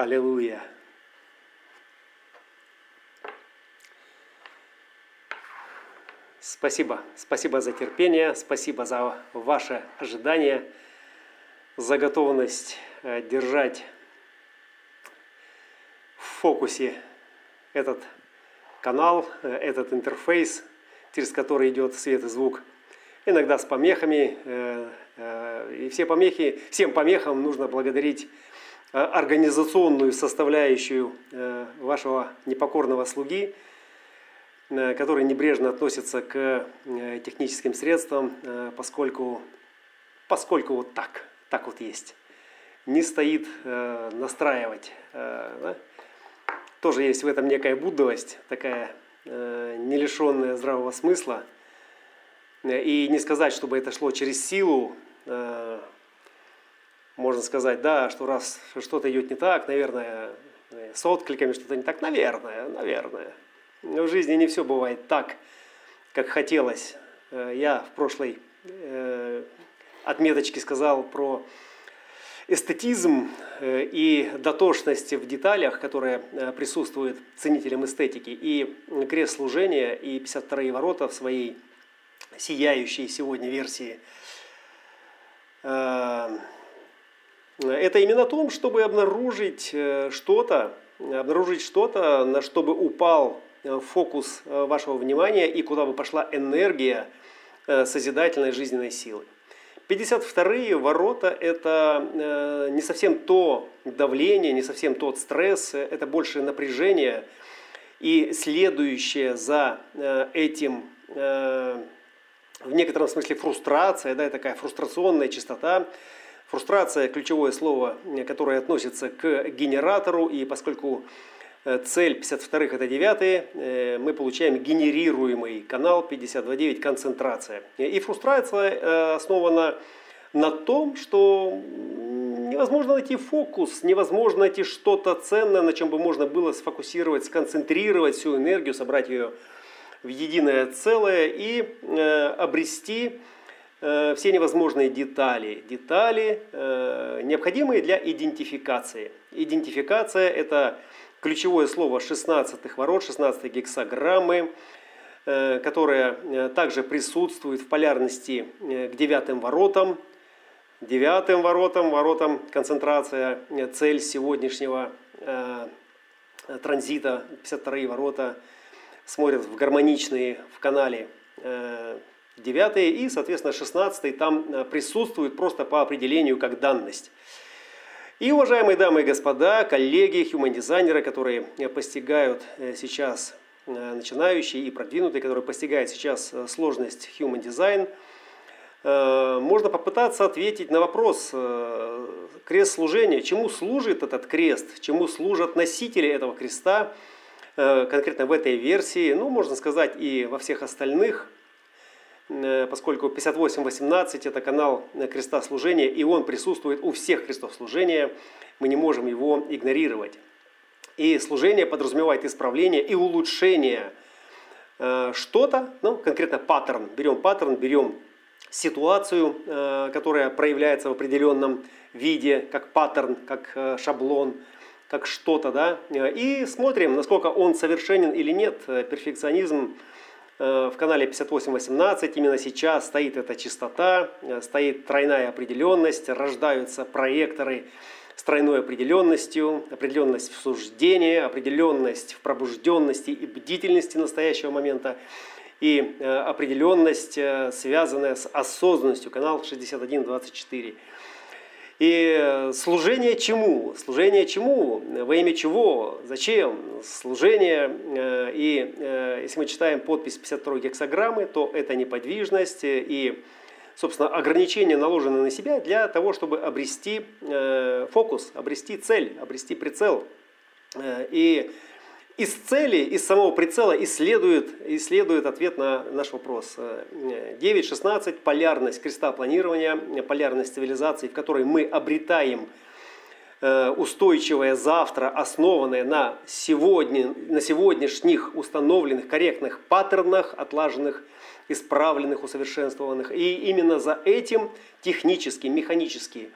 Аллилуйя. Спасибо. Спасибо за терпение, спасибо за ваше ожидание, за готовность э, держать в фокусе этот канал, э, этот интерфейс, через который идет свет и звук. Иногда с помехами. Э, и все помехи, всем помехам нужно благодарить организационную составляющую вашего непокорного слуги – Э, который небрежно относится к э, техническим средствам, э, поскольку, поскольку вот так, так вот есть. Не стоит настраивать. Да? Тоже есть в этом некая буддовость, такая не лишенная здравого смысла. И не сказать, чтобы это шло через силу, можно сказать, да, что раз что-то идет не так, наверное, с откликами что-то не так, наверное, наверное. В жизни не все бывает так, как хотелось. Э, я в прошлой э, отметочке сказал про эстетизм э, и дотошность в деталях, которая присутствует ценителям эстетики. И крест служения, и 52-е ворота в своей сияющей сегодня версии. Это именно о том, чтобы обнаружить что-то, обнаружить что-то, на что бы упал Э, фокус э, вашего внимания и куда бы пошла энергия э, созидательной жизненной силы. 52-е ворота – это не совсем то давление, не совсем тот стресс, это больше напряжение. И следующее за этим в некотором смысле фрустрация, да, такая фрустрационная частота. Фрустрация – ключевое слово, которое относится к генератору, и поскольку Э, цель 52-х это 9 э, мы получаем генерируемый канал 52.9 концентрация. И фрустрация э, основана на том, что невозможно найти фокус, невозможно найти что-то ценное, на чем бы можно было сфокусировать, сконцентрировать всю энергию, собрать ее в единое целое и обрести все невозможные детали. Детали, необходимые для идентификации. Идентификация – это ключевое слово 16-х ворот, 16 гексограммы, э, которая э, также присутствует в полярности э, к девятым воротам. Девятым воротам, воротам концентрация, цель сегодняшнего транзита, 52 ворота, смотрят в гармоничные в канале девятые и, соответственно, 16 там присутствует просто по определению как данность. И, уважаемые дамы и господа, коллеги, human-дизайнеры, которые э, постигают э, сейчас э, начинающие и продвинутые, которые постигают сейчас сложность human design, можно попытаться ответить на вопрос крест служения, чему служит этот крест, чему служат носители этого креста, конкретно в этой версии, ну, можно сказать, и во всех остальных – Э, поскольку 58.18 это канал креста служения, и он присутствует у всех крестов служения, мы не можем его игнорировать. И служение подразумевает исправление и улучшение э, что-то, ну, конкретно паттерн. Берем паттерн, берем ситуацию, э, которая проявляется в определенном виде, как паттерн, как шаблон, как что-то, да, и смотрим, насколько он совершенен или нет. Перфекционизм Э, в канале 5818 именно сейчас стоит эта частота, э, стоит тройная определенность, рождаются проекторы с тройной определенностью, определенность в суждении, определенность в пробужденности и бдительности настоящего момента и э, определенность, связанная с осознанностью, канал 6124. И служение чему? Служение чему? Во имя чего? Зачем? Служение, э, и э, если мы читаем подпись 52 гексограммы, то это неподвижность и, собственно, ограничения наложены на себя для того, чтобы обрести э, фокус, обрести цель, обрести прицел. И из цели, из самого прицела исследует, исследует ответ на наш вопрос. 9.16 – полярность креста планирования, полярность цивилизации, в которой мы обретаем э, устойчивое завтра, основанное на, сегодня, на сегодняшних установленных корректных паттернах, отлаженных, исправленных, усовершенствованных. И именно за этим технически, механически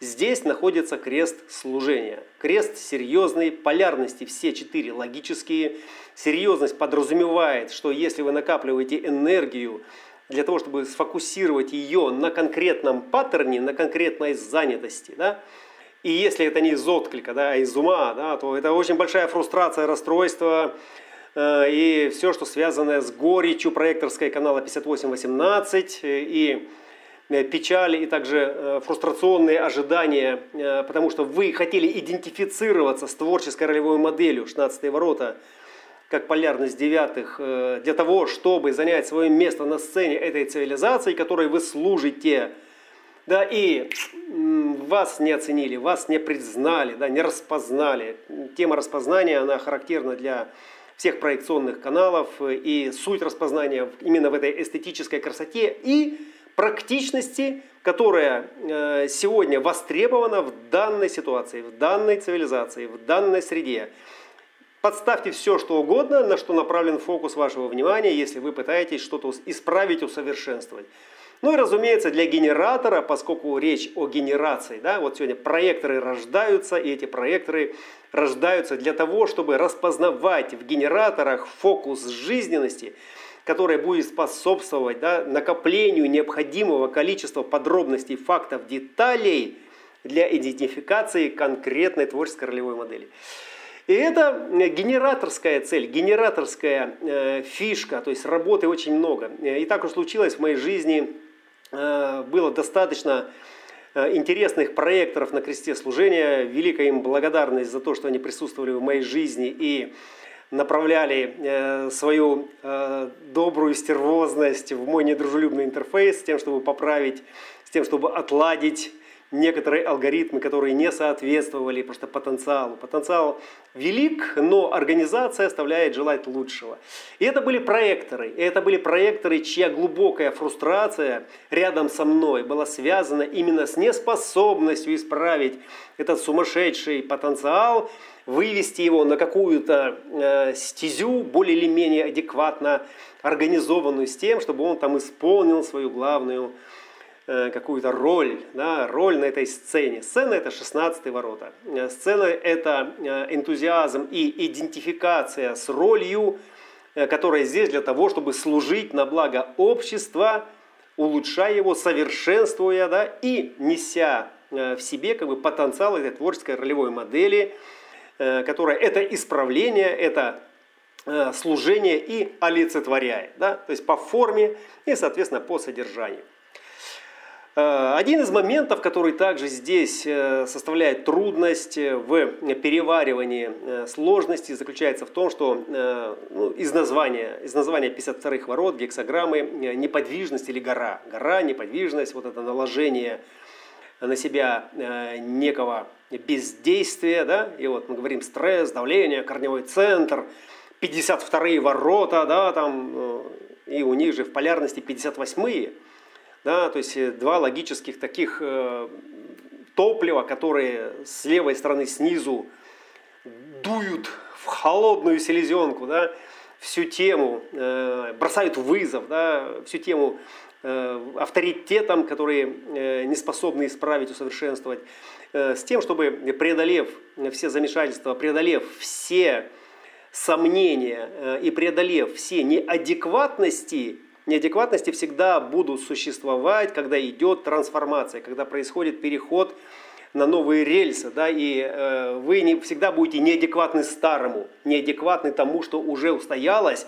Здесь находится крест служения. Крест серьезной полярности, все четыре логические. Серьезность подразумевает, что если вы накапливаете энергию для того, чтобы сфокусировать ее на конкретном паттерне, на конкретной занятости, да, и если это не из отклика, да, а из ума, да, то это очень большая фрустрация, расстройство, э, и все, что связано с горечью проекторской канала 5818 и Э, печали и также э, фрустрационные ожидания, э, потому что вы хотели идентифицироваться с творческой ролевой моделью 16 ворота, как полярность девятых, для того, чтобы занять свое место на сцене этой цивилизации, которой вы служите, да, и вас не оценили, вас не признали, да, не распознали. Тема распознания, она характерна для всех проекционных каналов, и суть распознания именно в этой эстетической красоте и практичности, которая э, сегодня востребована в данной ситуации, в данной цивилизации, в данной среде. Подставьте все, что угодно, на что направлен фокус вашего внимания, если вы пытаетесь что-то исправить, усовершенствовать. Ну и, разумеется, для генератора, поскольку речь о генерации, да, вот сегодня проекторы рождаются, и эти проекторы рождаются для того, чтобы распознавать в генераторах фокус жизненности – которая будет способствовать да, накоплению необходимого количества подробностей, фактов, деталей для идентификации конкретной творческой ролевой модели. И это генераторская цель, генераторская э, фишка, то есть работы очень много. И так уж случилось в моей жизни, э, было достаточно э, интересных проекторов на кресте служения. Великая им благодарность за то, что они присутствовали в моей жизни и направляли э, свою э, добрую стервозность в мой недружелюбный интерфейс с тем, чтобы поправить, с тем, чтобы отладить некоторые алгоритмы, которые не соответствовали просто потенциалу. Потенциал велик, но организация оставляет желать лучшего. И это были проекторы. И это были проекторы, чья глубокая фрустрация рядом со мной была связана именно с неспособностью исправить этот сумасшедший потенциал, вывести его на какую-то э, стезю более или менее адекватно организованную с тем, чтобы он там исполнил свою главную э, какую-то роль, да, роль на этой сцене. Сцена – это 16 ворота. Э, сцена – это э, энтузиазм и идентификация с ролью, которая здесь для того, чтобы служить на благо общества, улучшая его, совершенствуя да, и неся в себе как бы, потенциал этой творческой ролевой модели – которое это исправление, это э, служение и олицетворяет. Да? То есть по форме и, соответственно, по содержанию. Э, один из моментов, который также здесь составляет трудность в переваривании сложности, заключается в том, что ну, из, названия, из названия 52-х ворот, гексограммы, неподвижность или гора. Гора, неподвижность, вот это наложение на себя некого бездействие, да, и вот мы говорим стресс, давление, корневой центр, 52-е ворота, да, там, э, и у них же в полярности 58-е, да, то есть э, два логических таких э, топлива, которые с левой стороны снизу дуют в холодную селезенку, да, всю тему, э, бросают вызов, да, всю тему э, авторитетам, которые э, не способны исправить, усовершенствовать. Э, с тем, чтобы преодолев все замешательства, преодолев все сомнения э, и преодолев все неадекватности, неадекватности всегда будут существовать, когда идет трансформация, когда происходит переход на новые рельсы, да, и э, вы не, всегда будете неадекватны старому, неадекватны тому, что уже устоялось,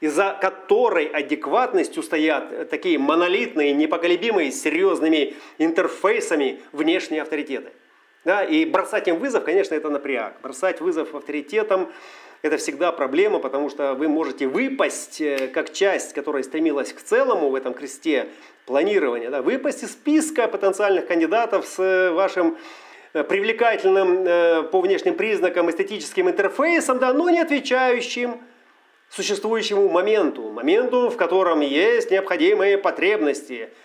и за которой адекватностью стоят такие монолитные, непоколебимые, серьезными интерфейсами внешние авторитеты. Да, и бросать им вызов, конечно, это напряг. Бросать вызов авторитетам – это всегда проблема, потому что вы можете выпасть э, как часть, которая стремилась к целому в этом кресте планирования, да, выпасть из списка потенциальных кандидатов с э, вашим э, привлекательным по внешним признакам эстетическим интерфейсом, да, но не отвечающим существующему моменту, моменту, в котором есть необходимые потребности –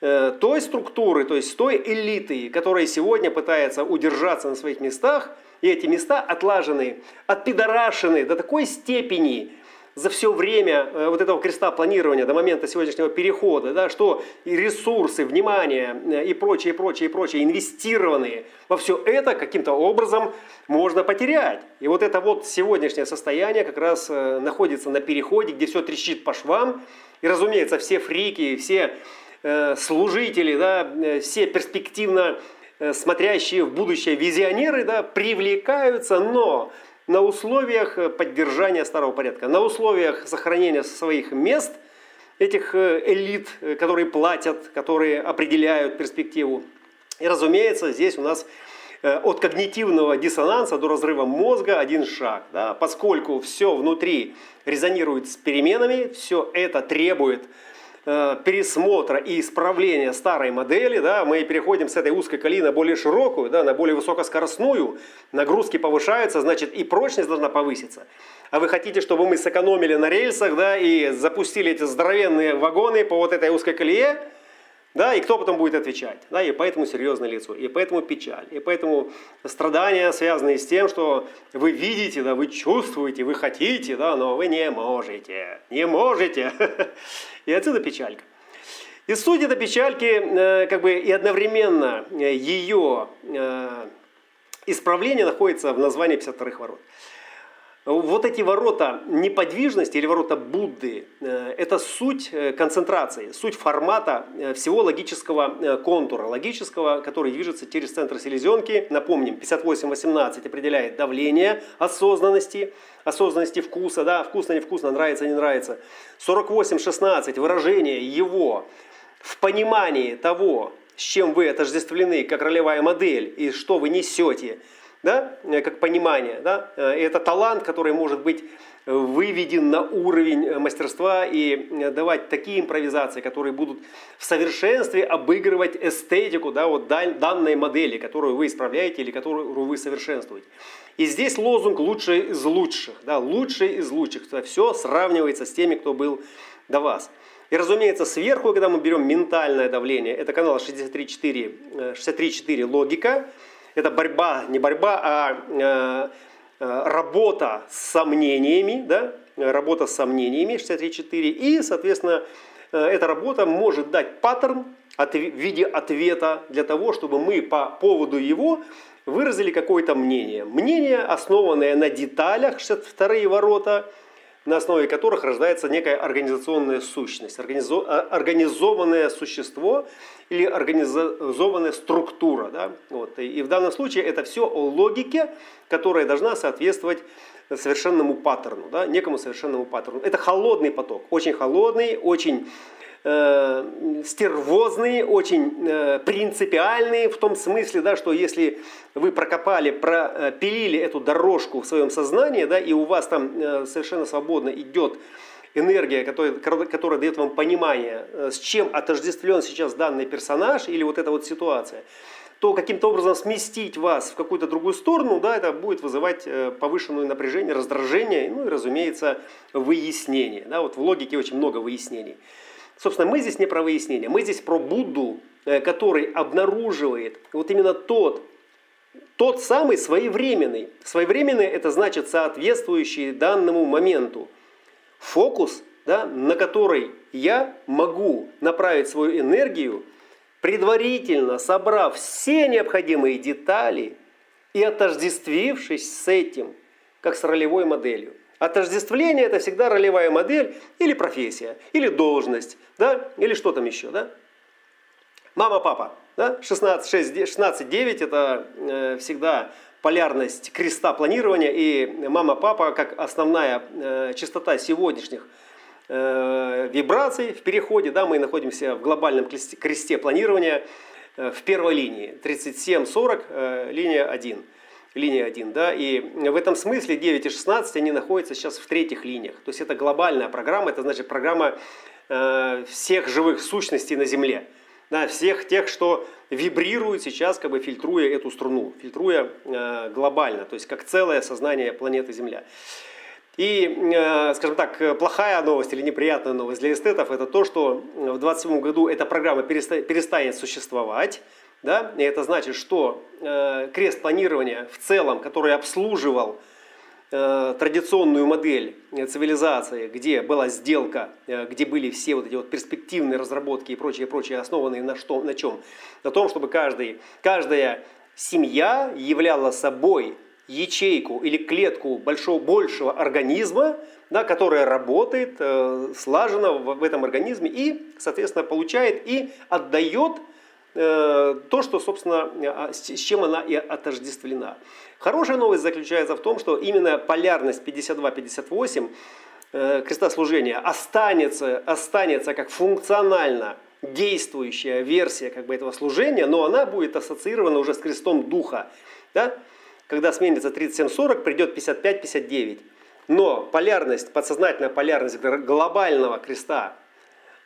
той структуры, то есть той элиты, которая сегодня пытается удержаться на своих местах, и эти места отлажены, отпидорашены до такой степени за все время э, вот этого креста планирования до момента сегодняшнего перехода, да, что и ресурсы, внимание э, и прочее, прочее, прочее, инвестированные во все это каким-то образом можно потерять. И вот это вот сегодняшнее состояние как раз э, находится на переходе, где все трещит по швам. И, разумеется, все фрики, все служители, да, все перспективно смотрящие в будущее визионеры да, привлекаются, но на условиях э, поддержания старого порядка, на условиях сохранения своих мест этих э, элит, э, которые платят, которые определяют перспективу. И, разумеется, здесь у нас от когнитивного диссонанса до разрыва мозга один шаг. Да? Поскольку все внутри резонирует с переменами, все это требует Э, пересмотра и исправления старой модели, да, мы переходим с этой узкой колеи на более широкую, да, на более высокоскоростную, нагрузки повышаются, значит и прочность должна повыситься. А вы хотите, чтобы мы сэкономили на рельсах да, и запустили эти здоровенные вагоны по вот этой узкой колее, да, и кто потом будет отвечать? Да, и поэтому серьезное лицо, и поэтому печаль, и поэтому страдания, связанные с тем, что вы видите, да, вы чувствуете, вы хотите, да, но вы не можете, не можете. И отсюда печалька. И суть этой печальки, э, как бы и одновременно э, ее э, исправление находится в названии 52 ворот. Вот эти ворота неподвижности или ворота Будды э, – это суть э, концентрации, суть формата э, всего логического контура, логического, который движется через центр селезенки. Напомним, 58-18 определяет давление осознанности, осознанности вкуса, да, вкусно, невкусно, нравится, не нравится. 48-16 выражение его в понимании того, с чем вы отождествлены как ролевая модель и что вы несете – да, э, как понимание. Да? Э, это талант, который может быть выведен на уровень э, мастерства и давать такие импровизации, которые будут в совершенстве обыгрывать эстетику да, вот данной модели, которую вы исправляете или которую вы совершенствуете. И здесь лозунг «лучший из лучших». Да, «Лучший из лучших». Все сравнивается с теми, кто был до вас. И, разумеется, сверху, когда мы берем ментальное давление, это канал 63.4 63 «Логика», это борьба, не борьба, а э, э, работа с сомнениями, да? работа с сомнениями 63.4. И, соответственно, э, эта работа может дать паттерн в виде ответа для того, чтобы мы по поводу его выразили какое-то мнение. Мнение, основанное на деталях, 62 ворота, на основе которых рождается некая организационная сущность, а, организованное существо или организованная структура. Да? Вот. И в данном случае это все о логике, которая должна соответствовать совершенному паттерну, да? некому совершенному паттерну. Это холодный поток, очень холодный, очень э, стервозный, очень э, принципиальный в том смысле, да, что если вы прокопали, пропилили эту дорожку в своем сознании, да, и у вас там э, совершенно свободно идет энергия, которая, которая дает вам понимание, э, с чем отождествлен сейчас данный персонаж или вот эта вот ситуация, то каким-то образом сместить вас в какую-то другую сторону, да, это будет вызывать э, повышенное напряжение, раздражение, ну и, разумеется, выяснение. Да, вот в логике очень много выяснений. Собственно, мы здесь не про выяснение, мы здесь про Будду, э, который обнаруживает вот именно тот, тот самый своевременный. Своевременный – это значит соответствующий данному моменту. Фокус, да, на который я могу направить свою энергию, предварительно собрав все необходимые детали и отождествившись с этим, как с ролевой моделью. Отождествление – это всегда ролевая модель или профессия, или должность, да, или что там еще, да. Мама, папа, да, 16, 6, 16, 9 – это э, всегда полярность креста планирования, и мама, папа как основная э, частота сегодняшних э, вибраций в переходе, да, мы находимся в глобальном кресте планирования э, в первой линии, 37-40, э, линия 1 линия 1. Да? И в этом смысле 9 и 16 они находятся сейчас в третьих линиях. То есть это глобальная программа, это значит программа э, всех живых сущностей на Земле. Да, всех тех, что вибрируют сейчас, как бы фильтруя эту струну, фильтруя э, глобально, то есть как целое сознание планеты Земля. И, э, скажем так, плохая новость или неприятная новость для эстетов это то, что в 2027 году эта программа перестанет существовать. Да? И это значит, что э, крест планирования в целом, который обслуживал э, традиционную модель цивилизации, где была сделка, э, где были все вот эти вот перспективные разработки и прочее, прочее, основанные на, что, на чем? На том, чтобы каждый, каждая семья являла собой ячейку или клетку большого, большего организма, да, которая работает э, слаженно в, в этом организме и, соответственно, получает и отдает э, то, что, собственно, а, с, чем она и отождествлена. Хорошая новость заключается в том, что именно полярность 52-58 э, крестослужения останется, останется как функционально действующая версия как бы, этого служения, но она будет ассоциирована уже с крестом духа. Да? Когда сменится 37-40, придет 55-59. Но полярность, подсознательная полярность глобального креста,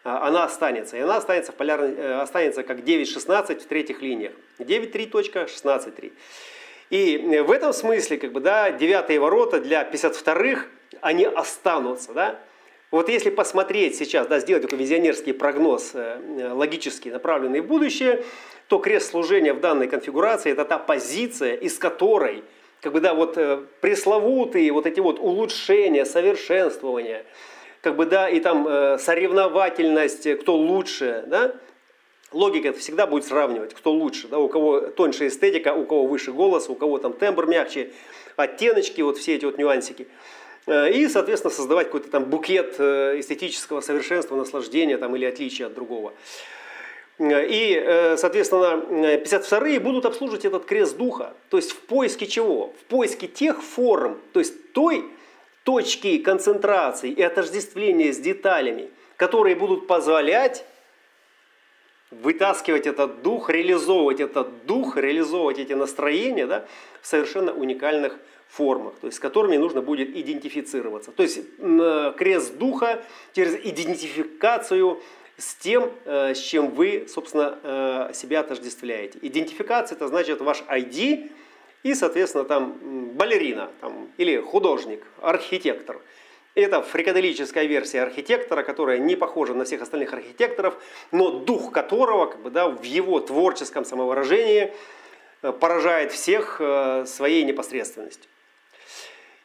она останется. И она останется, в полярной, э, останется как 9-16 в третьих линиях. 9-3.16-3. И в этом смысле, как бы, да, девятые ворота для 52-х, они останутся. Да? Вот если посмотреть сейчас, да, сделать такой визионерский прогноз, э, э, логически направленный в будущее, то крест служения в данной конфигурации – это та позиция, из которой – как бы, да, вот э, пресловутые вот эти вот улучшения, совершенствования, как бы, да, и там э, соревновательность, кто лучше, да, логика это всегда будет сравнивать, кто лучше, да, у кого тоньше эстетика, у кого выше голос, у кого там тембр мягче, оттеночки, вот все эти вот нюансики. Э, и, соответственно, создавать какой-то там букет эстетического совершенства, наслаждения там, или отличия от другого. И, э, соответственно, 52-е будут обслуживать этот крест духа. То есть в поиске чего? В поиске тех форм, то есть той точки концентрации и отождествления с деталями, которые будут позволять вытаскивать этот дух, реализовывать этот дух, реализовывать эти настроения да, в совершенно уникальных формах, то есть с которыми нужно будет идентифицироваться. То есть э, крест духа через идентификацию с тем, э, с чем вы, собственно, э, себя отождествляете. Идентификация – это значит ваш ID и, соответственно, там балерина там, или художник, архитектор. Это фрикаделическая версия архитектора, которая не похожа на всех остальных архитекторов, но дух которого как бы, да, в его творческом самовыражении э, поражает всех своей непосредственностью.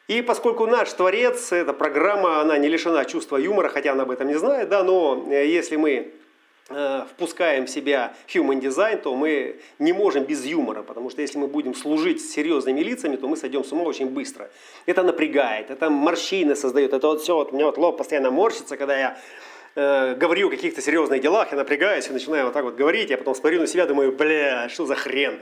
И поскольку наш творец, эта программа, она не лишена чувства юмора, хотя она об этом не знает, да, но э, если мы э, впускаем в себя human design, то мы не можем без юмора, потому что если мы будем служить серьезными лицами, то мы сойдем с ума очень быстро. Это напрягает, это морщины создает, это вот все, вот, у меня вот лоб постоянно морщится, когда я э, говорю о каких-то серьезных делах, я напрягаюсь и начинаю вот так вот говорить, я потом смотрю на себя, думаю, бля, что за хрен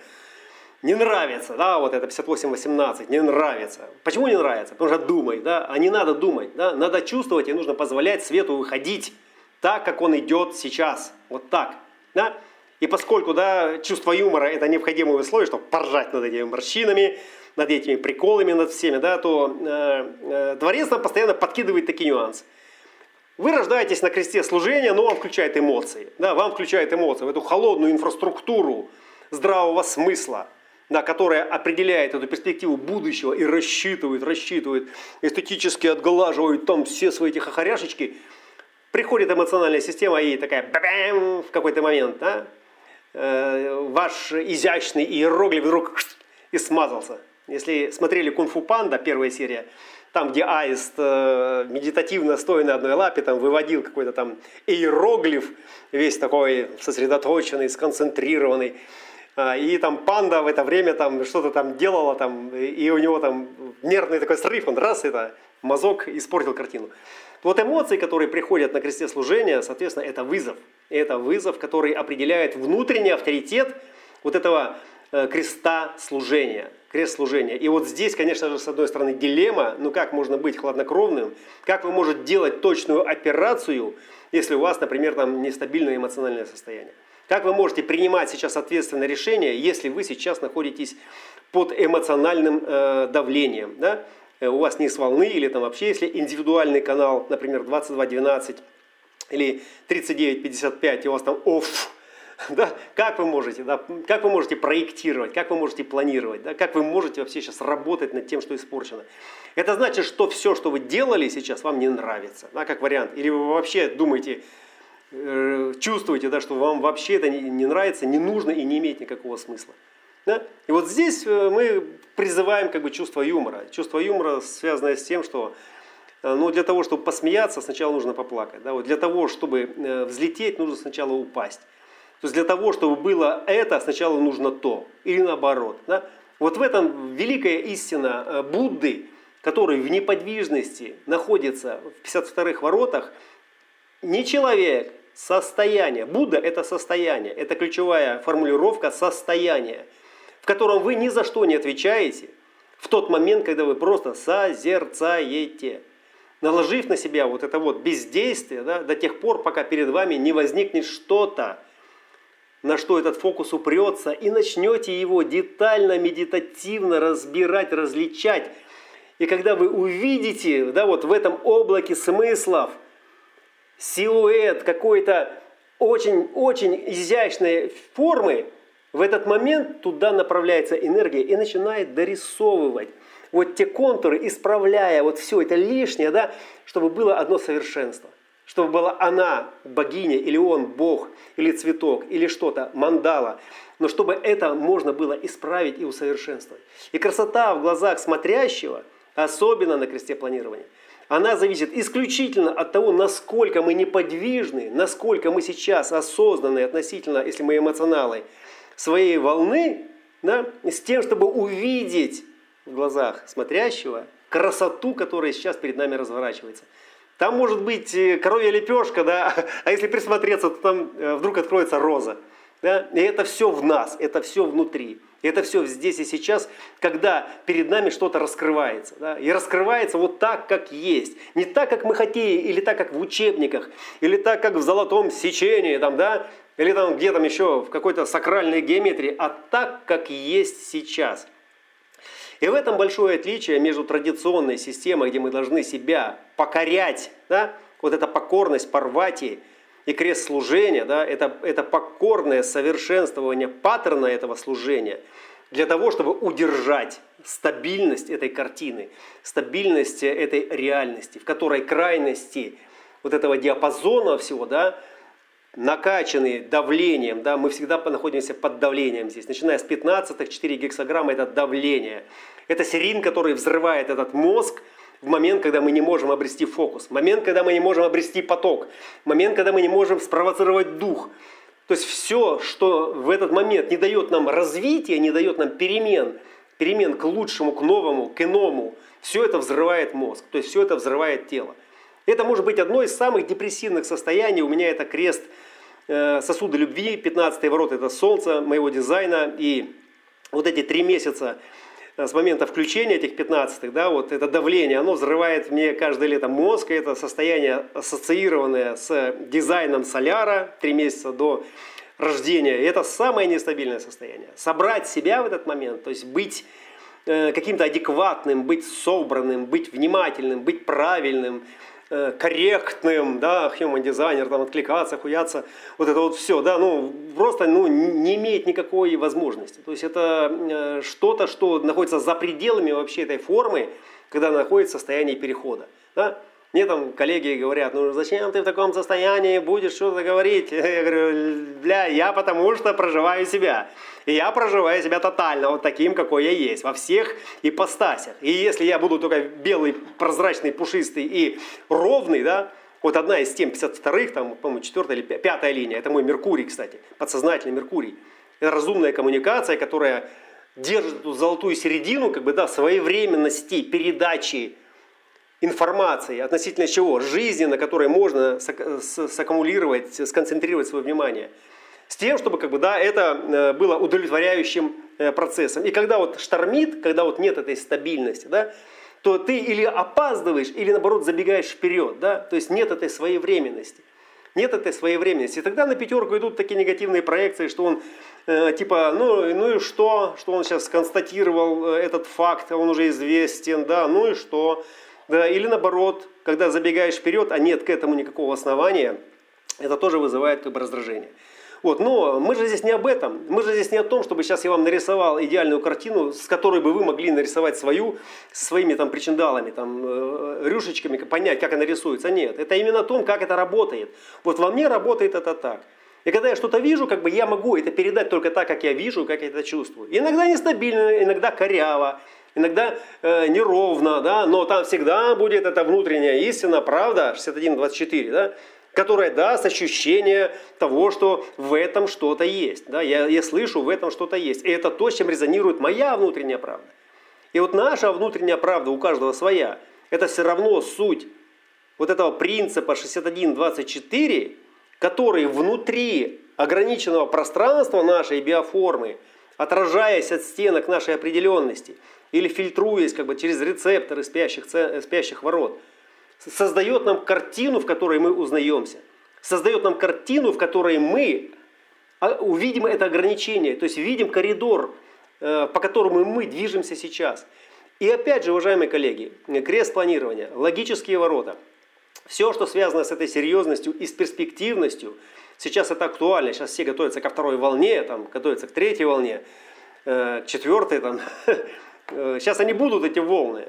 не нравится, да, вот это 58-18, не нравится. Почему не нравится? Потому что думай, да, а не надо думать, да, надо чувствовать и нужно позволять свету выходить так, как он идет сейчас, вот так, да. И поскольку, да, чувство юмора – это необходимое условие, чтобы поржать над этими морщинами, над этими приколами, над всеми, да, то э, э, дворец нам постоянно подкидывает такие нюансы. Вы рождаетесь на кресте служения, но вам включает эмоции. Да, вам включает эмоции в эту холодную инфраструктуру здравого смысла, да, которая определяет эту перспективу будущего и рассчитывает, рассчитывает, эстетически отглаживает там все свои эти хохоряшечки, приходит эмоциональная система и такая в какой-то момент, да, э, ваш изящный иероглиф вдруг и смазался. Если смотрели «Кунг-фу панда», первая серия, там, где аист э, медитативно, стоя на одной лапе, там выводил какой-то там иероглиф, весь такой сосредоточенный, сконцентрированный, а, и там панда в это время там что-то там делала, там, и у него там нервный такой срыв, он раз это мазок испортил картину. Вот эмоции, которые приходят на кресте служения, соответственно, это вызов. Это вызов, который определяет внутренний авторитет вот этого э, креста служения, крест служения. И вот здесь, конечно же, с одной стороны дилемма, ну как можно быть хладнокровным, как вы можете делать точную операцию, если у вас, например, там нестабильное эмоциональное состояние. Как вы можете принимать сейчас ответственное решение, если вы сейчас находитесь под эмоциональным э, давлением? Да? Э, у вас не с волны или там вообще, если индивидуальный канал, например, 2212 или 3955, и у вас там оф, да, как вы можете, да, как вы можете проектировать, как вы можете планировать, да, как вы можете вообще сейчас работать над тем, что испорчено. Это значит, что все, что вы делали сейчас, вам не нравится, да, как вариант. Или вы вообще думаете, Э, чувствуете, да, что вам вообще это не, не нравится, не нужно и не имеет никакого смысла. Да? И вот здесь э, мы призываем как бы чувство юмора. Чувство юмора связано с тем, что э, ну, для того, чтобы посмеяться, сначала нужно поплакать. Да? Вот для того, чтобы э, взлететь, нужно сначала упасть. То есть для того, чтобы было это, сначала нужно то. Или наоборот. Да? Вот в этом великая истина Будды, который в неподвижности находится в 52-х воротах, не человек, состояние. Будда – это состояние. Это ключевая формулировка состояния в котором вы ни за что не отвечаете, в тот момент, когда вы просто созерцаете, наложив на себя вот это вот бездействие да, до тех пор, пока перед вами не возникнет что-то, на что этот фокус упрется, и начнете его детально, медитативно разбирать, различать. И когда вы увидите да, вот в этом облаке смыслов силуэт какой-то очень-очень изящной формы, в этот момент туда направляется энергия и начинает дорисовывать вот те контуры, исправляя вот все это лишнее, да, чтобы было одно совершенство. Чтобы была она, богиня, или он, бог, или цветок, или что-то, мандала. Но чтобы это можно было исправить и усовершенствовать. И красота в глазах смотрящего, особенно на кресте планирования, она зависит исключительно от того, насколько мы неподвижны, насколько мы сейчас осознанны относительно, если мы эмоционалы, своей волны да, с тем, чтобы увидеть в глазах смотрящего красоту, которая сейчас перед нами разворачивается. Там может быть э, коровья лепешка, да, а если присмотреться, то там э, вдруг откроется роза. Да? И это все в нас, это все внутри. Это все здесь и сейчас, когда перед нами что-то раскрывается. Да? И раскрывается вот так, как есть. Не так, как мы хотели, или так, как в учебниках, или так, как в золотом сечении, там, да? Или там где там еще в какой-то сакральной геометрии, а так, как есть сейчас. И в этом большое отличие между традиционной системой, где мы должны себя покорять, да, вот эта покорность Парвати и крест служения, да, это, это покорное совершенствование паттерна этого служения для того, чтобы удержать стабильность этой картины, стабильность этой реальности, в которой крайности вот этого диапазона всего, да, накачанные давлением, да, мы всегда находимся под давлением здесь. Начиная с 15 4 гексограмма это давление. Это серин, который взрывает этот мозг в момент, когда мы не можем обрести фокус, момент, когда мы не можем обрести поток, момент, когда мы не можем спровоцировать дух. То есть все, что в этот момент не дает нам развития, не дает нам перемен, перемен к лучшему, к новому, к иному, все это взрывает мозг, то есть все это взрывает тело. Это может быть одно из самых депрессивных состояний. У меня это крест сосуды любви, 15 ворот это солнце моего дизайна. И вот эти три месяца э, с момента включения этих 15 да, вот это давление, оно взрывает мне каждое лето мозг. Это состояние ассоциированное с дизайном соляра, три месяца до рождения. И это самое нестабильное состояние. Собрать себя в этот момент, то есть быть э, каким-то адекватным, быть собранным, быть внимательным, быть правильным – Э, корректным, да, human дизайнер, там, откликаться, хуяться, вот это вот все, да, ну, просто, ну, не имеет никакой возможности. То есть это э, что-то, что находится за пределами вообще этой формы, когда находится в состоянии перехода, да. Мне там коллеги говорят, ну зачем ты в таком состоянии будешь что-то говорить? Я говорю, бля, я потому что проживаю себя. И я проживаю себя тотально вот таким, какой я есть, во всех ипостасях. И если я буду только белый, прозрачный, пушистый и ровный, да, вот одна из тем 52-х, там, по-моему, четвертая или пятая линия, это мой Меркурий, кстати, подсознательный Меркурий. Это разумная коммуникация, которая держит эту золотую середину, как бы, да, своевременности передачи информации относительно чего? Жизни, на которой можно саккумулировать, сконцентрировать свое внимание. С тем, чтобы как бы, да, это э, было удовлетворяющим э, процессом. И когда вот штормит, когда вот нет этой стабильности, да, то ты или опаздываешь, или наоборот забегаешь вперед. Да? То есть нет этой своевременности. Нет этой своевременности. И тогда на пятерку идут такие негативные проекции, что он э, типа, ну, ну и что, что он сейчас констатировал э, этот факт, он уже известен, да, ну и что. Да, или наоборот, когда забегаешь вперед, а нет к этому никакого основания, это тоже вызывает как бы раздражение. Вот, но мы же здесь не об этом. Мы же здесь не о том, чтобы сейчас я вам нарисовал идеальную картину, с которой бы вы могли нарисовать свою, своими там причиндалами, там, э, рюшечками, понять, как она рисуется. Нет, это именно о том, как это работает. Вот во мне работает это так. И когда я что-то вижу, как бы я могу это передать только так, как я вижу, как я это чувствую. Иногда нестабильно, иногда коряво, иногда э, неровно, да, но там всегда будет эта внутренняя истина, правда, 61.24, да, которая даст ощущение того, что в этом что-то есть. Да, я, я слышу, в этом что-то есть. И это то, с чем резонирует моя внутренняя правда. И вот наша внутренняя правда у каждого своя. Это все равно суть вот этого принципа 61.24, который внутри ограниченного пространства нашей биоформы, отражаясь от стенок нашей определенности или фильтруясь как бы через рецепторы спящих, спящих ворот, создает нам картину, в которой мы узнаемся. Создает нам картину, в которой мы а, увидим это ограничение, то есть видим коридор, э, по которому мы движемся сейчас. И опять же, уважаемые коллеги, крест планирования, логические ворота – все, что связано с этой серьезностью и с перспективностью, сейчас это актуально. Сейчас все готовятся ко второй волне, там, готовятся к третьей волне, э, к четвертой. Там. Сейчас они будут, эти волны.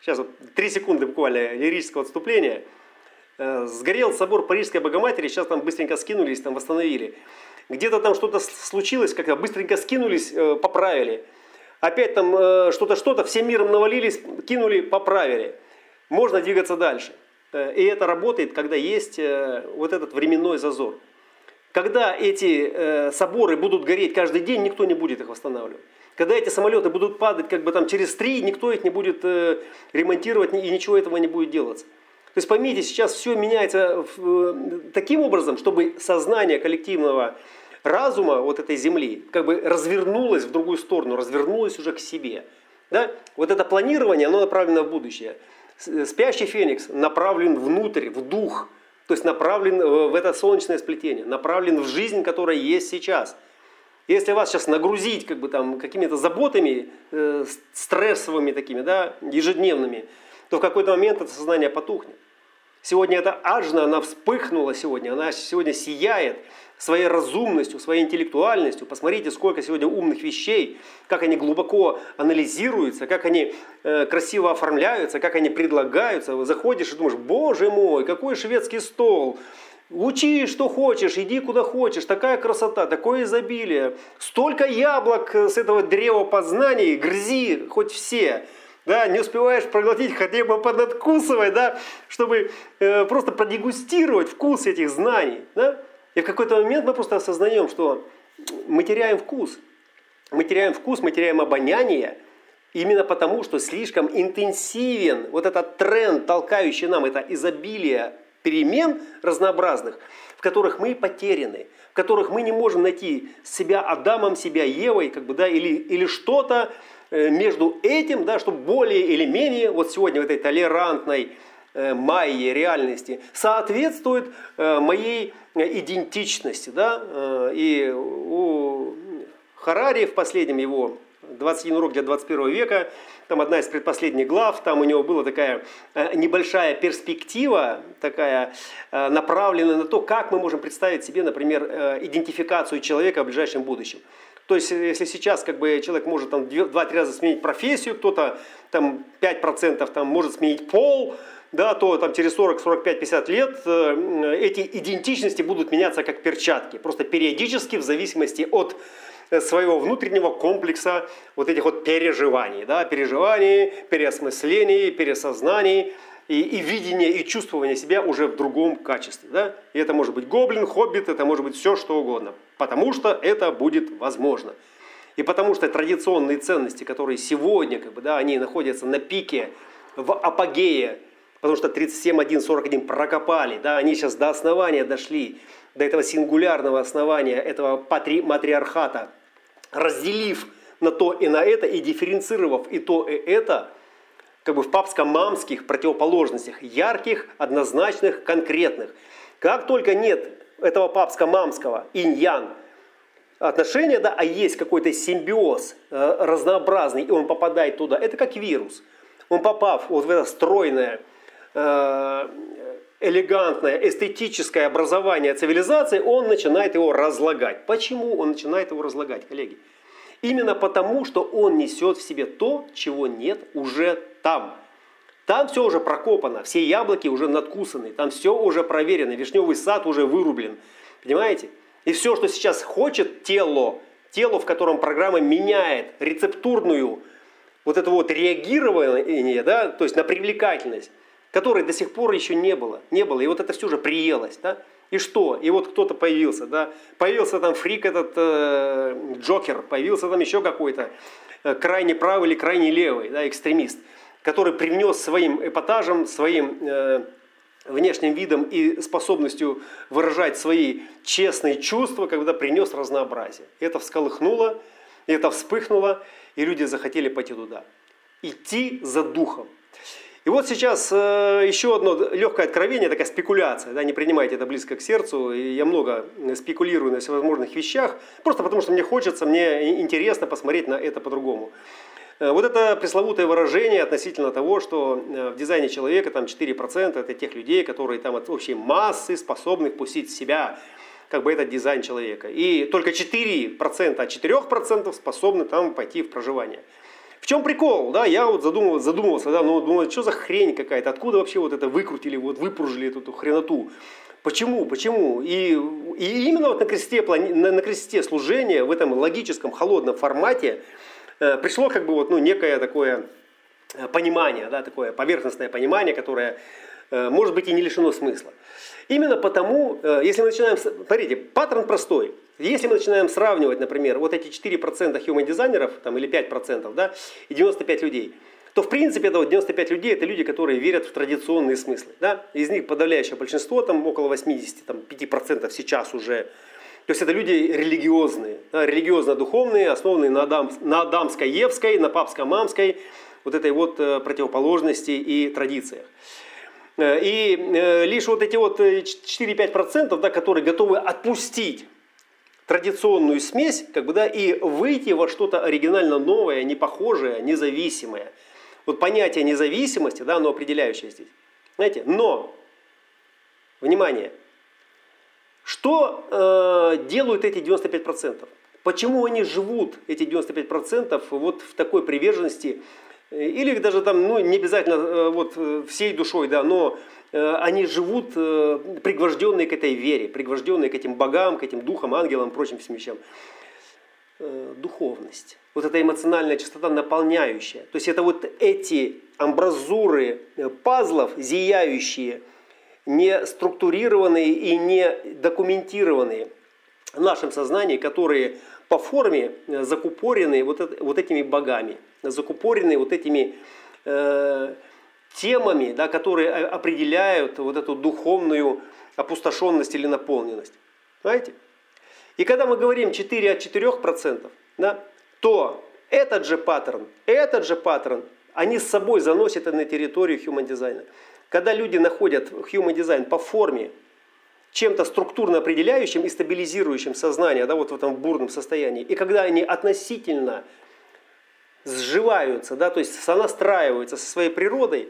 Сейчас три секунды буквально лирического отступления. Э, сгорел собор Парижской Богоматери, сейчас там быстренько скинулись, там восстановили. Где-то там что-то случилось, как-то быстренько скинулись, э, поправили. Опять там э, что-то, что-то, всем миром навалились, кинули, поправили. Можно двигаться дальше. Э, и это работает, когда есть э, вот этот временной зазор. Когда эти э, соборы будут гореть каждый день, никто не будет их восстанавливать. Когда эти самолеты будут падать как бы там через три, никто их не будет ремонтировать и ничего этого не будет делаться. То есть поймите, сейчас все меняется таким образом, чтобы сознание коллективного разума вот этой Земли как бы развернулось в другую сторону, развернулось уже к себе. Да? Вот это планирование, оно направлено в будущее. Спящий феникс направлен внутрь, в дух, то есть направлен в это солнечное сплетение, направлен в жизнь, которая есть сейчас. Если вас сейчас нагрузить как бы, там, какими-то заботами, э, стрессовыми такими, да, ежедневными, то в какой-то момент это сознание потухнет. Сегодня эта ажна, она вспыхнула сегодня, она сегодня сияет своей разумностью, своей интеллектуальностью. Посмотрите, сколько сегодня умных вещей, как они глубоко анализируются, как они э, красиво оформляются, как они предлагаются. Заходишь и думаешь, боже мой, какой шведский стол, Учи, что хочешь, иди куда хочешь. Такая красота, такое изобилие. Столько яблок с этого древа познаний, грзи хоть все. Да, не успеваешь проглотить, хотя бы поднадкусывай, да, чтобы э, просто продегустировать вкус этих знаний. Да? И в какой-то момент мы просто осознаем, что мы теряем вкус. Мы теряем вкус, мы теряем обоняние, именно потому, что слишком интенсивен вот этот тренд, толкающий нам это изобилие перемен разнообразных, в которых мы потеряны, в которых мы не можем найти себя Адамом, себя Евой, как бы, да, или, или что-то э, между этим, да, чтобы более или менее, вот сегодня в этой толерантной Э, майи реальности соответствует э, моей идентичности. Да? И у Харари в последнем его 21 урок для 21 века, там одна из предпоследних глав, там у него была такая небольшая перспектива, такая направленная на то, как мы можем представить себе, например, идентификацию человека в ближайшем будущем. То есть, если сейчас как бы, человек может там 2-3 раза сменить профессию, кто-то там 5% там, может сменить пол, да, то там через 40, 45, 50 лет э, эти идентичности будут меняться как перчатки. Просто периодически в зависимости от э, своего внутреннего комплекса вот этих вот переживаний, да, переживаний, переосмыслений, пересознаний и, и видения и чувствования себя уже в другом качестве. Да? И это может быть гоблин, хоббит, это может быть все что угодно, потому что это будет возможно. И потому что традиционные ценности, которые сегодня, как бы, да, они находятся на пике, в апогее Потому что 37.1.41 прокопали, да, они сейчас до основания дошли, до этого сингулярного основания, этого патри, матриархата, разделив на то и на это, и дифференцировав и то, и это, как бы в папско-мамских противоположностях, ярких, однозначных, конкретных. Как только нет этого папско-мамского, инь-ян, отношения, да, а есть какой-то симбиоз э, разнообразный, и он попадает туда, это как вирус. Он попав вот в это стройное, Э, элегантное, эстетическое образование цивилизации, он начинает его разлагать. Почему он начинает его разлагать, коллеги? Именно потому, что он несет в себе то, чего нет уже там. Там все уже прокопано, все яблоки уже надкусаны, там все уже проверено, вишневый сад уже вырублен. Понимаете? И все, что сейчас хочет тело, тело, в котором программа меняет рецептурную вот это вот реагирование, да, то есть на привлекательность, которой до сих пор еще не было. Не было. И вот это все уже приелось. Да? И что? И вот кто-то появился. Да? Появился там фрик этот э, Джокер, появился там еще какой-то э, крайне правый или крайне левый да, экстремист, который привнес своим эпатажем, своим э, внешним видом и способностью выражать свои честные чувства, когда принес разнообразие. Это всколыхнуло, это вспыхнуло, и люди захотели пойти туда. Идти за духом. И вот сейчас э, еще одно легкое откровение, такая спекуляция. Да, не принимайте это близко к сердцу. И я много спекулирую на всевозможных вещах, просто потому что мне хочется, мне интересно посмотреть на это по-другому. Э, вот это пресловутое выражение относительно того, что э, в дизайне человека там 4% это тех людей, которые там от общей массы способны впустить себя как бы этот дизайн человека. И только 4% от 4% способны там пойти в проживание. В чем прикол? Да, я вот задумывался, задумывался да, ну, думаю, что за хрень какая-то, откуда вообще вот это выкрутили, вот выпружили эту, эту хреноту. Почему? Почему? И, и именно вот на кресте, на, на кресте служения в этом логическом, холодном формате э, пришло как бы вот, ну, некое такое э, понимание, да, такое поверхностное понимание, которое может быть и не лишено смысла. Именно потому, э, если мы начинаем, смотрите, паттерн простой. Если мы начинаем сравнивать, например, вот эти 4% human дизайнеров, там, или 5%, да, и 95 людей, то в принципе это вот 95 людей это люди, которые верят в традиционные смыслы. Да? Из них подавляющее большинство, там около 85% сейчас уже то есть это люди религиозные, да, религиозно-духовные, основанные на, Адам, на Адамской-Евской, на Папско-Мамской, вот этой вот э, противоположности и традициях. Э, и э, лишь вот эти вот 4-5%, да, которые готовы отпустить традиционную смесь, как бы, да, и выйти во что-то оригинально новое, непохожее, независимое. Вот понятие независимости, да, оно определяющее здесь. Знаете, но, внимание, что э, делают эти 95%? Почему они живут, эти 95%, вот в такой приверженности или даже там, ну, не обязательно э, вот э, всей душой, да, но э, они живут пригвожденные к этой вере, пригвожденные к этим богам, к этим духам, ангелам, прочим всем вещам. Духовность. Вот эта эмоциональная частота наполняющая. То есть это вот эти амбразуры пазлов, зияющие, не структурированные и не документированные в нашем сознании, которые по форме закупорены вот, это, вот этими богами – закупорены вот этими э, темами, да, которые определяют вот эту духовную опустошенность или наполненность. Понимаете? И когда мы говорим 4 от 4%, да, то этот же паттерн, этот же паттерн, они с собой заносят на территорию human дизайна. Когда люди находят human дизайн по форме, чем-то структурно определяющим и стабилизирующим сознание, да, вот в этом бурном состоянии, и когда они относительно сживаются, да, то есть сонастраиваются со своей природой,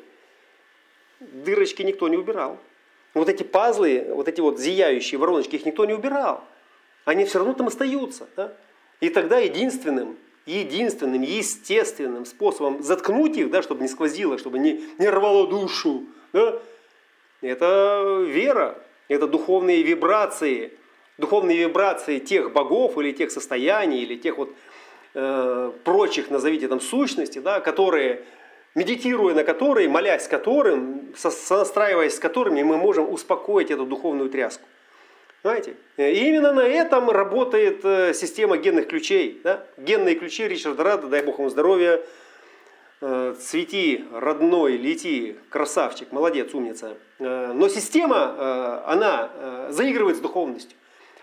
дырочки никто не убирал. Вот эти пазлы, вот эти вот зияющие вороночки, их никто не убирал. Они все равно там остаются. Да? И тогда единственным, единственным, естественным способом заткнуть их, да, чтобы не сквозило, чтобы не, не рвало душу, да, это вера, это духовные вибрации, духовные вибрации тех богов или тех состояний, или тех вот э, прочих, назовите там, сущностей, да, которые, медитируя на которые, молясь которым, сонастраиваясь с которыми, мы можем успокоить эту духовную тряску. Понимаете? И именно на этом работает э, система генных ключей. Да? Генные ключи Ричарда Рада, дай бог ему здоровья, цвети, родной, лети, красавчик, молодец, умница. Э, но система, она заигрывает с духовностью.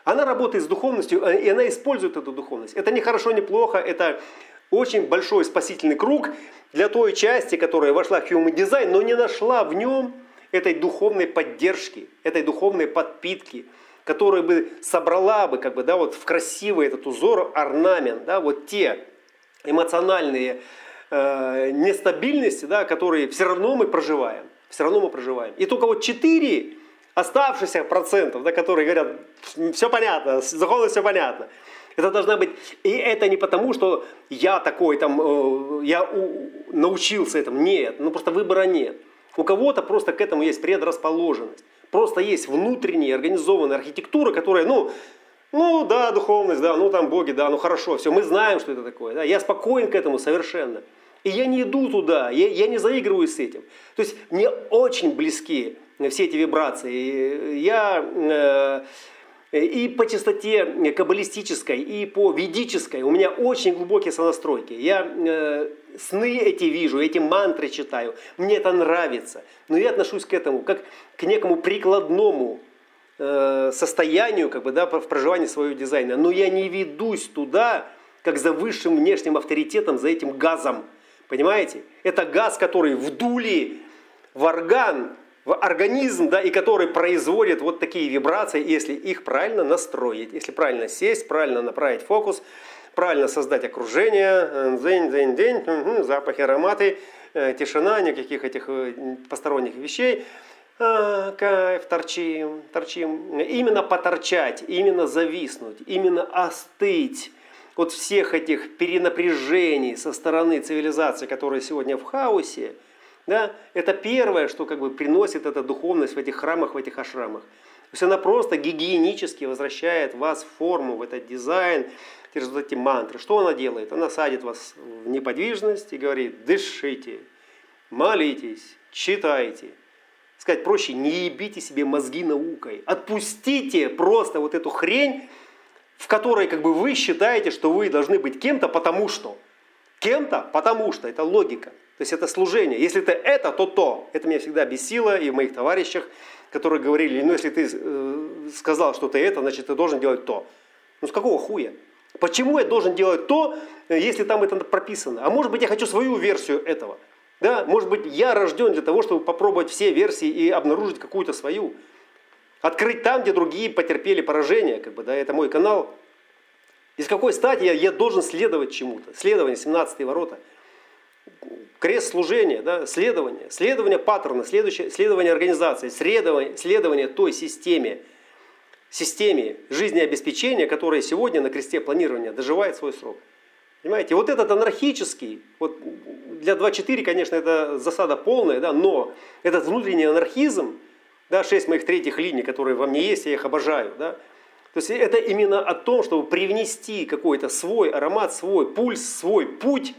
Она работает с духовностью, э, и она использует эту духовность. Это не хорошо, не плохо, это очень большой спасительный круг для той части, которая вошла в Human Design, но не нашла в нем этой духовной поддержки, этой духовной подпитки, которая бы собрала бы как бы, да, вот в красивый этот узор, орнамент, да, вот те эмоциональные э, нестабильности, да, которые все равно мы проживаем. Все равно мы проживаем. И только вот четыре оставшихся процентов, да, которые говорят, все понятно, с все понятно. Это должна быть, и это не потому, что я такой там, э, я научился этому, нет, ну просто выбора нет. У кого-то просто к этому есть предрасположенность. Просто есть внутренняя организованная архитектура, которая, ну, Ну да, духовность, да, ну там боги, да, ну хорошо, все, мы знаем, что это такое. Да, я спокоен к этому совершенно. И я не иду туда, я, я не заигрываю с этим. То есть мне очень близки все эти вибрации. Я э, и по частоте каббалистической, и по ведической у меня очень глубокие сонастройки. Я э, сны эти вижу, эти мантры читаю. Мне это нравится. Но я отношусь к этому как к некому прикладному Э, состоянию, как бы, да, в проживании своего дизайна. Но я не ведусь туда, как за высшим внешним авторитетом, за этим газом. Понимаете? Это газ, который вдули в орган, в организм, да, и который производит вот такие вибрации, если их правильно настроить, если правильно сесть, правильно направить фокус, правильно создать окружение, день, день, день, запахи, ароматы, э, тишина, никаких этих э, посторонних вещей – кайф, торчим, торчим. Именно поторчать, именно зависнуть, именно остыть от всех этих перенапряжений со стороны цивилизации, которая сегодня в хаосе, да, это первое, что как бы приносит эта духовность в этих храмах, в этих ашрамах. То есть она просто гигиенически возвращает вас в форму, в этот дизайн, через вот эти мантры. Что она делает? Она садит вас в неподвижность и говорит, дышите, молитесь, читайте – сказать проще, не ебите себе мозги наукой. Отпустите просто вот эту хрень, в которой как бы вы считаете, что вы должны быть кем-то, потому что. Кем-то, потому что. Это логика. То есть это служение. Если ты это, то то. Это меня всегда бесило и в моих товарищах, которые говорили, ну если ты э, сказал, что ты это, значит ты должен делать то. Ну с какого хуя? Почему я должен делать то, э, если там это прописано? А может быть я хочу свою версию этого. Да, может быть, я рожден для того, чтобы попробовать все версии и обнаружить какую-то свою. Открыть там, где другие потерпели поражение. Как бы, да, это мой канал. Из какой стати я, я должен следовать чему-то? Следование, 17 ворота. Крест служения, да, следование. Следование паттерна, следующее, следование организации, следование, следование той системе, системе жизнеобеспечения, которая сегодня на кресте планирования доживает свой срок. Понимаете, вот этот анархический, вот для 2.4, конечно, это засада полная, да, но этот внутренний анархизм, да, шесть моих третьих линий, которые во мне есть, я их обожаю, да, то есть это именно о том, чтобы привнести какой-то свой аромат, свой пульс, свой путь,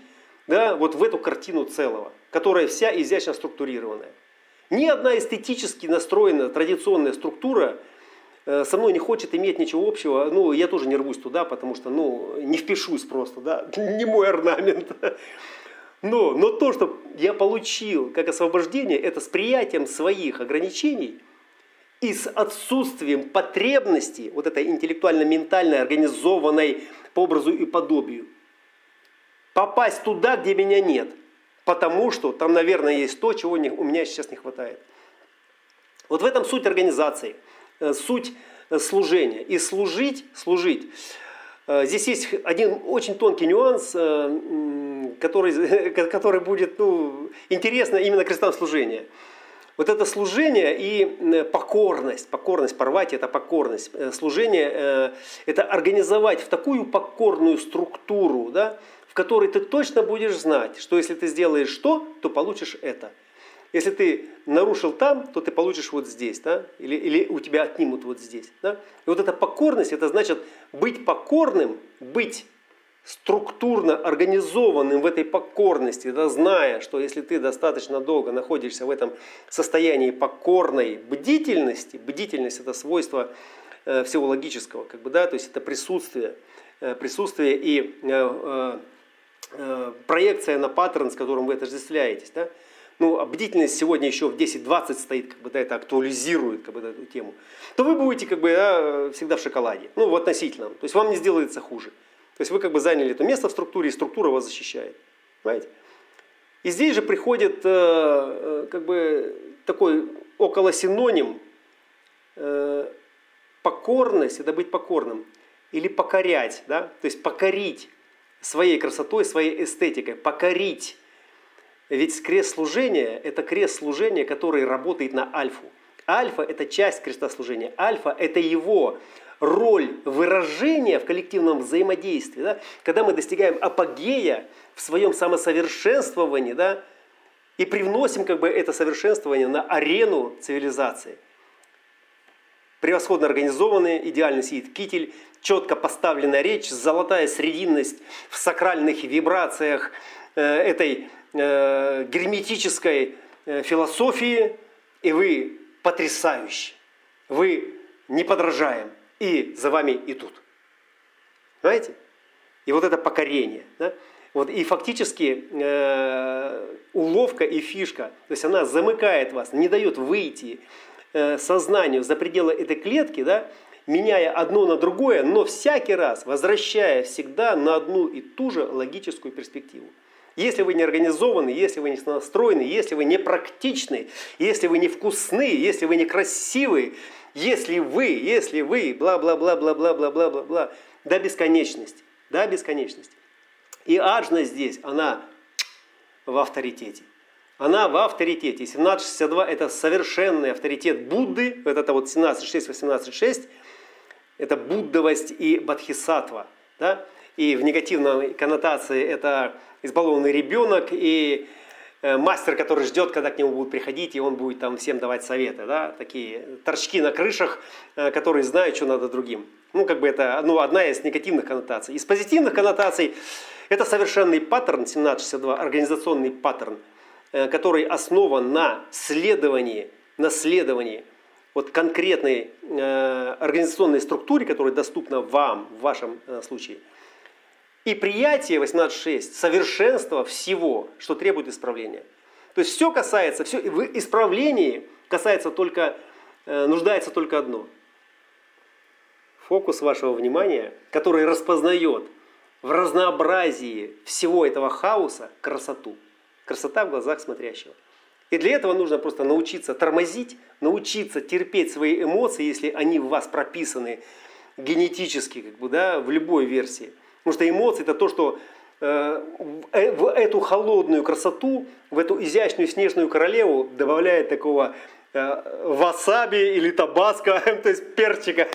да, вот в эту картину целого, которая вся изящно структурированная. Ни одна эстетически настроенная традиционная структура – Э, со мной не хочет иметь ничего общего, ну, я тоже не рвусь туда, потому что, ну, не впишусь просто, да, не мой орнамент. Но, но то, что я получил как освобождение, это с приятием своих ограничений и с отсутствием потребности, вот этой интеллектуально-ментальной, организованной по образу и подобию, попасть туда, где меня нет. Потому что там, наверное, есть то, чего у меня сейчас не хватает. Вот в этом суть организации – Э, суть э, служения. И служить, служить. Э, здесь есть один очень тонкий нюанс, который, который будет ну, интересно именно крестам служения. Вот это служение и покорность, покорность, порвать это покорность. Служение – это организовать в такую покорную структуру, да, в которой ты точно будешь знать, что если ты сделаешь то, то получишь это – если ты нарушил там, то ты получишь вот здесь, да? или, или у тебя отнимут вот здесь. Да? И вот эта покорность, это значит быть покорным, быть структурно организованным в этой покорности, да, зная, что если ты достаточно долго находишься в этом состоянии покорной бдительности, бдительность это свойство э, всего логического, как бы, да, то есть это присутствие, э, присутствие и э, э, проекция на паттерн, с которым вы отождествляетесь. Да? Ну, а бдительность сегодня еще в 10-20 стоит, как бы, да, это актуализирует как бы, да, эту тему, то вы будете как бы, да, всегда в шоколаде, ну, в относительном. То есть вам не сделается хуже. То есть вы как бы заняли это место в структуре, и структура вас защищает. Понимаете? И здесь же приходит э, э, как бы такой около синоним э, покорность, это быть покорным, или покорять, да? то есть покорить своей красотой, своей эстетикой, покорить ведь крест служения – это крест служения, который работает на альфу. Альфа – это часть креста служения. Альфа – это его роль выражения в коллективном взаимодействии. Да? Когда мы достигаем апогея в своем самосовершенствовании да? и привносим как бы, это совершенствование на арену цивилизации. превосходно организованные, идеально сидит китель, четко поставленная речь, золотая срединность в сакральных вибрациях э, этой э, герметической э, философии, и вы потрясающий, вы неподражаем, и за вами идут. Понимаете? И вот это покорение. Да? Вот, и фактически э, уловка и фишка, то есть она замыкает вас, не дает выйти э, сознанию за пределы этой клетки, да, меняя одно на другое, но всякий раз возвращая всегда на одну и ту же логическую перспективу. Если вы не организованы, если вы не настроены, если вы не практичны, если вы не вкусны, если вы не красивы, если вы, если вы, бла-бла-бла-бла-бла-бла-бла-бла, до бесконечности, до бесконечности. И аджность здесь, она в авторитете. Она в авторитете. 1762 это совершенный авторитет Будды. Вот это вот 17.6, 18.6. Это буддовость и бодхисаттва. Да? И в негативной коннотации это избалованный ребенок и э, мастер, который ждет, когда к нему будут приходить, и он будет там всем давать советы. Да? Такие торчки на крышах, э, которые знают, что надо другим. Ну, как бы это ну, одна из негативных коннотаций. Из позитивных коннотаций это совершенный паттерн 1762, организационный паттерн, э, который основан на следовании, на следовании вот конкретной организационной структуре, которая доступна вам в вашем случае. И приятие 18.6, совершенство всего, что требует исправления. То есть все касается, все в исправлении касается только, нуждается только одно. Фокус вашего внимания, который распознает в разнообразии всего этого хаоса красоту. Красота в глазах смотрящего. И для этого нужно просто научиться тормозить, научиться терпеть свои эмоции, если они в вас прописаны генетически, как бы, да, в любой версии. Потому что эмоции это то, что э, э, в эту холодную красоту, в эту изящную снежную королеву добавляет такого Э, васаби или табаско, то есть перчика.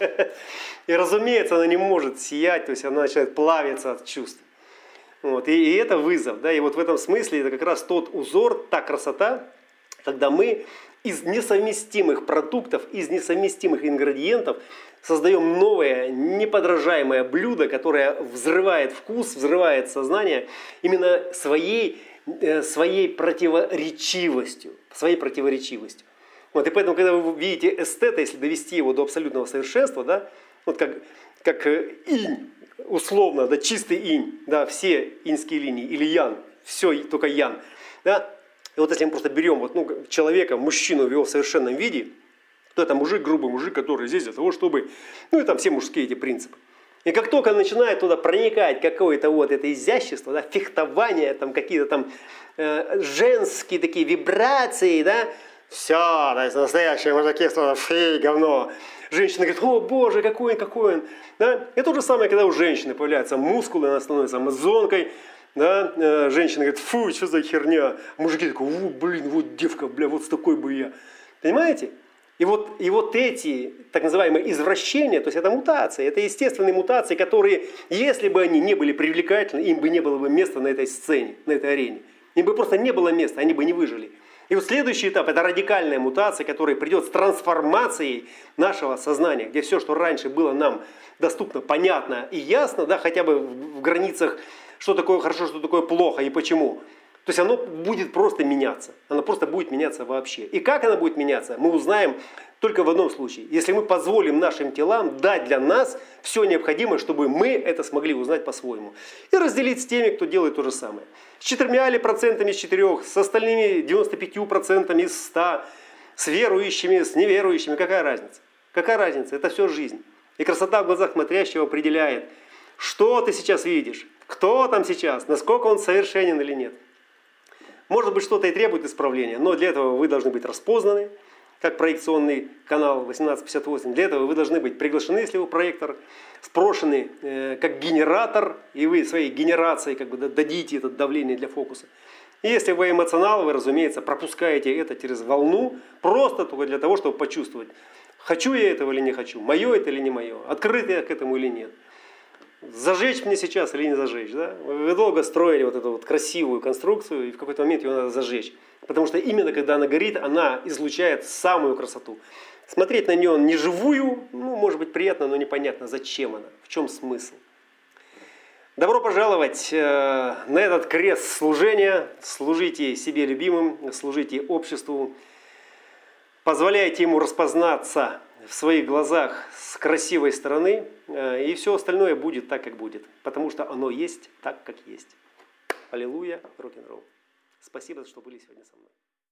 И разумеется, она не может сиять, то есть она начинает плавиться от чувств. Вот. И, и это вызов. Да? И вот в этом смысле это как раз тот узор, та красота, когда мы из несовместимых продуктов, из несовместимых ингредиентов создаем новое, неподражаемое блюдо, которое взрывает вкус, взрывает сознание именно своей, э, своей противоречивостью. Своей противоречивостью. Вот, и поэтому, когда вы видите эстета, если довести его до абсолютного совершенства, да, вот как, как э, инь, условно, да, чистый инь, да, все иньские линии, или ян, все только ян, да, и вот если мы просто берем вот, ну, человека, мужчину в его совершенном виде, то это мужик, грубый мужик, который здесь для того, чтобы, ну и там все мужские эти принципы. И как только начинает туда проникать какое-то вот это изящество, да, фехтование, там какие-то там э, женские такие вибрации, да, все, есть настоящие мужики, фей, говно. Женщина говорит, о боже, какой он, какой он. Да? И то же самое, когда у женщины появляются мускулы, она становится амазонкой. Да? Э, женщина говорит, фу, что за херня. Мужики такой, блин, вот девка, бля, вот с такой бы я. Понимаете? И вот, и вот эти так называемые извращения, то есть это мутации, это естественные мутации, которые, если бы они не были привлекательны, им бы не было бы места на этой сцене, на этой арене. Им бы просто не было места, они бы не выжили. И вот следующий этап – это радикальная мутация, которая придет с трансформацией нашего сознания, где все, что раньше было нам доступно, понятно и ясно, да, хотя бы в границах, что такое хорошо, что такое плохо и почему. То есть оно будет просто меняться. Оно просто будет меняться вообще. И как оно будет меняться, мы узнаем только в одном случае. Если мы позволим нашим телам дать для нас все необходимое, чтобы мы это смогли узнать по-своему. И разделить с теми, кто делает то же самое. С четырьмя ли процентами из четырех, с остальными 95 процентами из 100, с верующими, с неверующими. Какая разница? Какая разница? Это все жизнь. И красота в глазах смотрящего определяет, что ты сейчас видишь, кто там сейчас, насколько он совершенен или нет. Может быть, что-то и требует исправления, но для этого вы должны быть распознаны, как проекционный канал 1858. Для этого вы должны быть приглашены, если вы проектор, спрошены э, как генератор, и вы своей генерацией как бы дадите это давление для фокуса. И если вы эмоционал, вы, разумеется, пропускаете это через волну, просто только для того, чтобы почувствовать, хочу я этого или не хочу, мое это или не мое, открыт я к этому или нет. Зажечь мне сейчас или не зажечь. Да? Вы долго строили вот эту вот красивую конструкцию, и в какой-то момент ее надо зажечь. Потому что именно когда она горит, она излучает самую красоту. Смотреть на нее не живую, ну, может быть, приятно, но непонятно, зачем она, в чем смысл. Добро пожаловать э, на этот крест служения. Служите себе любимым, служите обществу. Позволяйте ему распознаться в своих глазах с красивой стороны, и все остальное будет так, как будет, потому что оно есть так, как есть. Аллилуйя, рок-н-ролл. Спасибо, что были сегодня со мной.